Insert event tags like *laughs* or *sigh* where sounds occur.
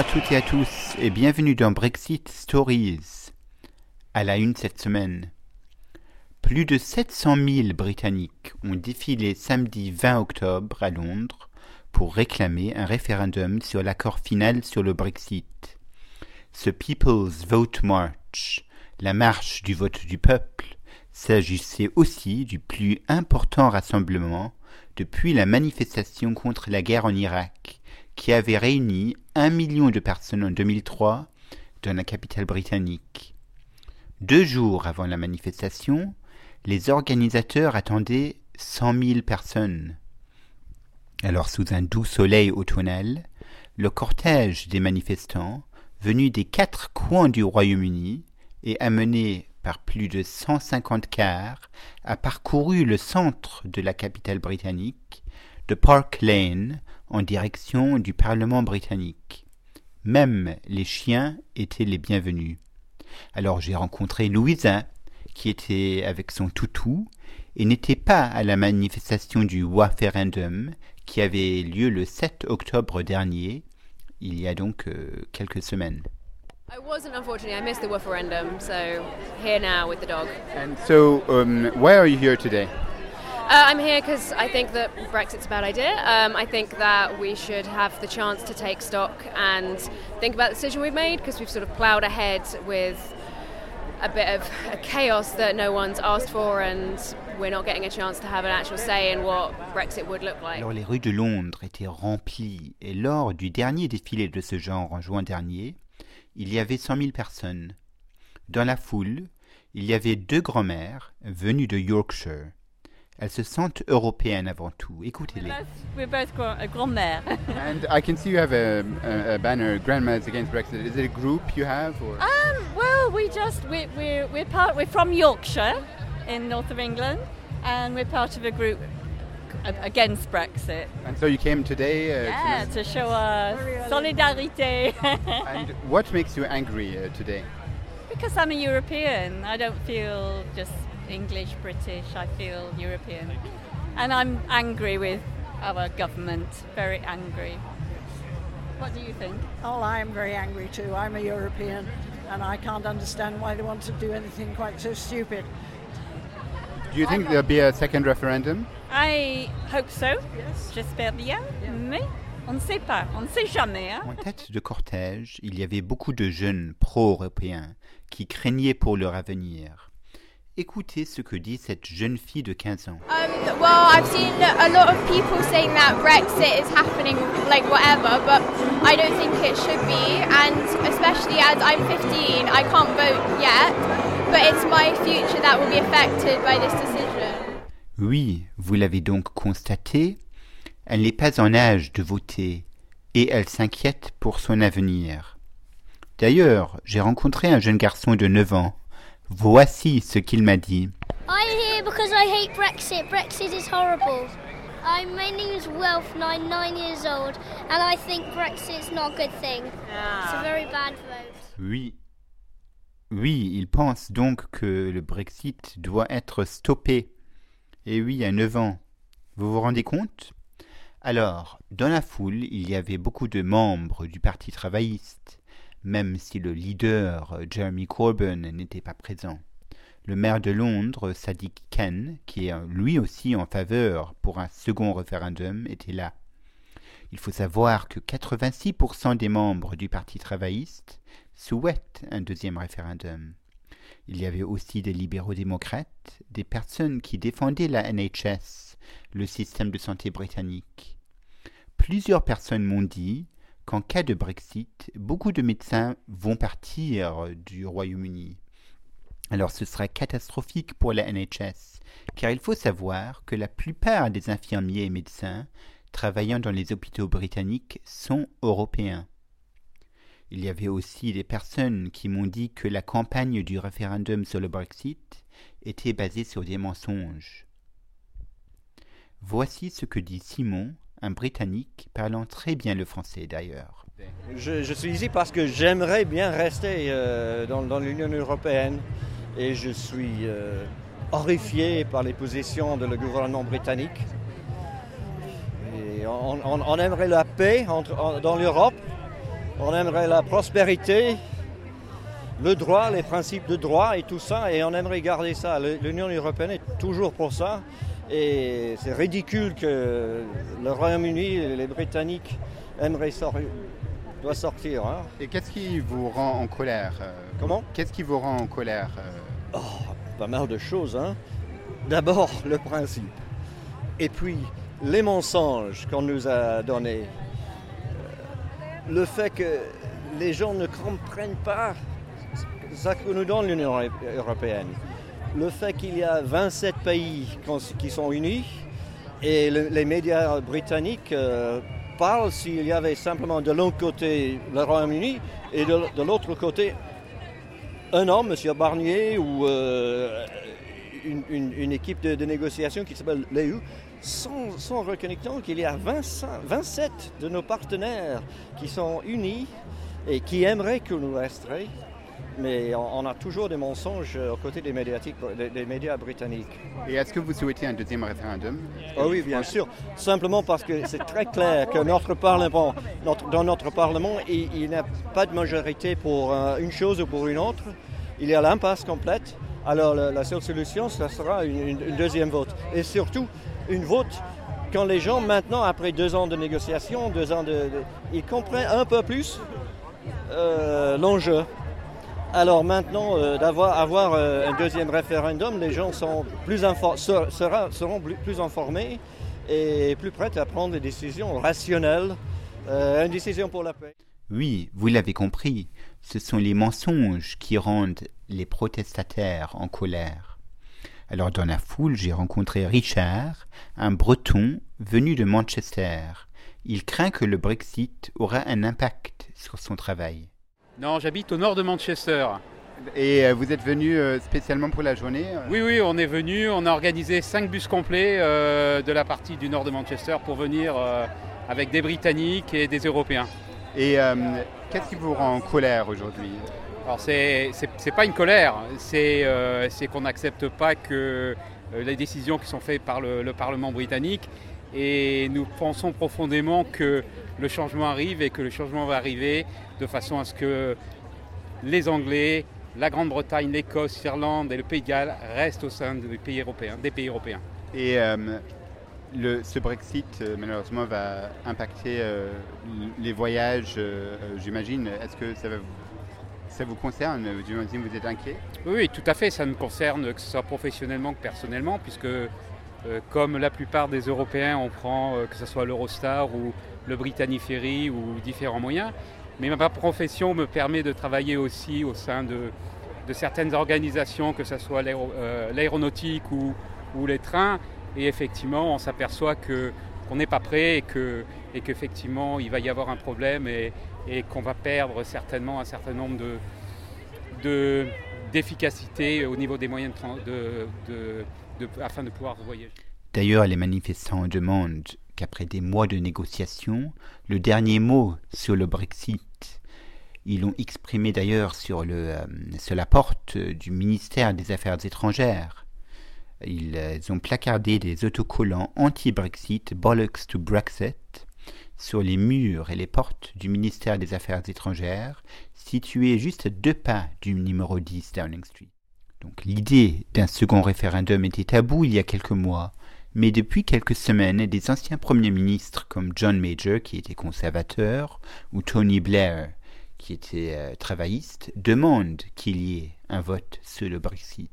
à toutes et à tous et bienvenue dans Brexit Stories. À la une cette semaine. Plus de 700 000 Britanniques ont défilé samedi 20 octobre à Londres pour réclamer un référendum sur l'accord final sur le Brexit. Ce People's Vote March, la marche du vote du peuple, s'agissait aussi du plus important rassemblement depuis la manifestation contre la guerre en Irak qui avait réuni un million de personnes en 2003 dans la capitale britannique. Deux jours avant la manifestation, les organisateurs attendaient cent mille personnes. Alors sous un doux soleil automnal, le cortège des manifestants, venus des quatre coins du Royaume-Uni et amené par plus de cent cinquante cars, a parcouru le centre de la capitale britannique, de Park Lane en direction du Parlement britannique. Même les chiens étaient les bienvenus. Alors j'ai rencontré Louisa, qui était avec son toutou, et n'était pas à la manifestation du référendum qui avait lieu le 7 octobre dernier, il y a donc euh, quelques semaines. I wasn't, unfortunately. I missed the referendum, so here now with the dog. And so, um, why are you here today? Uh, I'm here because I think that Brexit's a bad idea. Um, I think that we should have the chance to take stock and think about the decision we've made because we've sort of ploughed ahead with a bit of a chaos that no one's asked for and we're not getting a chance to have an actual say in what Brexit would look like. Alors les rues de Londres étaient remplies et lors du dernier défilé de ce genre en juin dernier, il y avait 100 000 personnes. Dans la foule, il y avait deux grands-mères venues de Yorkshire. Elles se sentent européennes avant tout. Écoutez-les. We're both grand-mère. *laughs* and I can see you have a, a, a, banner, Grandmas Against Brexit. Is it a group you have? Or? Um, well, we just, we, we're, we're, part, we're from Yorkshire in north of England, and we're part of a group against Brexit. And so you came today? Uh, yeah, to, to show our solidarity. *laughs* and what makes you angry uh, today? Because I'm a European. I don't feel just English, British, I feel European. And I'm angry with our government, very angry. What do you think? Oh, I'm very angry too. I'm a European and I can't understand why they want to do anything quite so stupid. Do you think there'll be a second referendum? I hope so. Yes. J'espère bien, yeah. mais on ne sait pas, on ne sait jamais. Hein? En tête de cortège, il y avait beaucoup de jeunes pro-européens qui craignaient pour leur avenir. Écoutez ce que dit cette jeune fille de 15 ans. Um, well, I've seen a lot of people saying that Brexit is happening, like whatever, but I don't think it should be. And especially as I'm 15, I can't vote yet, but it's my future that will be affected by this decision. Oui, vous l'avez donc constaté, elle n'est pas en âge de voter et elle s'inquiète pour son avenir. D'ailleurs, j'ai rencontré un jeune garçon de 9 ans Voici ce qu'il m'a dit. I'm here because I hate Brexit. Brexit is horrible. I'm, my name is Wilf and I'm nine years old and I think Brexit's not a good thing. It's a very bad vote. Oui. Oui, il pense donc que le Brexit doit être stoppé. Et oui, à 9 ans. Vous vous rendez compte? Alors, dans la foule, il y avait beaucoup de membres du Parti travailliste même si le leader euh, Jeremy Corbyn n'était pas présent. Le maire de Londres, Sadiq Khan, qui est lui aussi en faveur pour un second référendum, était là. Il faut savoir que 86% des membres du Parti travailliste souhaitent un deuxième référendum. Il y avait aussi des libéraux démocrates, des personnes qui défendaient la NHS, le système de santé britannique. Plusieurs personnes m'ont dit qu'en cas de Brexit, beaucoup de médecins vont partir du Royaume-Uni. Alors ce serait catastrophique pour la NHS, car il faut savoir que la plupart des infirmiers et médecins travaillant dans les hôpitaux britanniques sont européens. Il y avait aussi des personnes qui m'ont dit que la campagne du référendum sur le Brexit était basée sur des mensonges. Voici ce que dit Simon, un Britannique parlant très bien le français d'ailleurs. Je, suis ici parce que j'aimerais bien rester euh, dans, l'Union européenne et je suis euh, horrifié par les positions de le gouvernement britannique. on, aimerait la paix dans l'Europe On aimerait la prospérité, le droit, les principes de droit et tout ça, et on aimerait garder ça. L'Union européenne est toujours pour ça. Et c'est ridicule que le Royaume-Uni, les Britanniques aimeraient sortir doit sortir. Hein. Et qu'est-ce qui vous rend en colère euh, Comment? Qu'est-ce qui vous rend en colère euh? oh, Pas mal de choses. Hein. D'abord, le principe. Et puis, les mensonges qu'on nous a donnés. Euh, le fait que les gens ne comprennent pas ce que nous donne l'Union européenne. Le fait qu'il y a 27 pays qui sont unis et les médias britanniques parle s'il y avait simplement de l'un côté le Royaume-Uni et de, l'autre côté un homme, M. Barnier, ou euh, une, équipe de, négociation qui s'appelle l'EU, sans, sans qu'il y a 27 de nos partenaires qui sont unis et qui aimeraient que nous restions mais on, a toujours des mensonges aux côtés des, des, médias britanniques. Et est-ce que vous souhaitez un deuxième référendum? Oh Oui, bien sûr. Simplement parce que c'est très clair que notre Parlement, dans notre Parlement, il, n'y a pas de majorité pour euh, une chose ou pour une autre. Il y a l'impasse complète. Alors la, seule solution, ce sera une, deuxième vote. Et surtout, une vote quand les gens, maintenant, après deux ans de négociations, deux ans de, ils comprennent un peu plus euh, l'enjeu. Alors maintenant, euh, d'avoir avoir, euh, un deuxième référendum, les gens seront plus informés et plus prêts à prendre des décisions rationnelles, euh, une décision pour la paix. Oui, vous l'avez compris, ce sont les mensonges qui rendent les protestataires en colère. Alors dans la foule, j'ai rencontré Richard, un breton venu de Manchester. Il craint que le Brexit aura un impact sur son travail. Non, j'habite au nord de Manchester. Et euh, vous êtes venu euh, spécialement pour la journée euh Oui, oui, on est venu. On a organisé cinq bus complets de la partie du nord de Manchester pour venir avec des Britanniques et des Européens. Et qu'est-ce qui vous rend en colère aujourd'hui? Alors, c'est pas une colère, c'est qu'on n'accepte pas que les décisions qui sont faites par le, le Parlement britannique et nous pensons profondément que le changement arrive et que le changement va arriver de façon à ce que les Anglais, la Grande-Bretagne, l'Écosse, l'Irlande et le Pays de Galles restent au sein des pays européens. Des pays européens. Et euh, le, ce Brexit, euh, malheureusement, va impacter euh, les voyages, j'imagine. Est-ce que ça, va vous, ça vous concerne? J'imagine vous êtes inquiet? Oui, tout à fait. Ça me concerne, que ce soit professionnellement que personnellement, puisque comme la plupart des Européens, on prend que ce soit l'Eurostar ou le Britannic Ferry ou différents moyens. Mais ma profession me permet de travailler aussi au sein de, certaines organisations, que ce soit euh, l'aéronautique ou, les trains. Et effectivement, on s'aperçoit qu'on n'est pas prêt et que et qu'effectivement il va y avoir un problème et, qu'on va perdre certainement un certain nombre de, d'efficacité au niveau des moyens de, D'ailleurs, les manifestants demandent qu'après des mois de négociations, le dernier mot sur le Brexit ils l'ont exprimé d'ailleurs sur, euh, la porte du ministère des Affaires étrangères. Ils euh, ont placardé des autocollants anti-Brexit, Bollocks to Brexit, sur les murs et les portes du ministère des Affaires étrangères, situés juste à deux pas du numéro 10 Downing Street. Donc l'idée d'un second référendum était tabou il y a quelques mois, mais depuis quelques semaines, des anciens premiers ministres comme John Major, qui était conservateur, ou Tony Blair, qui était euh, travailliste, demande qu'il y ait un vote sur le Brexit.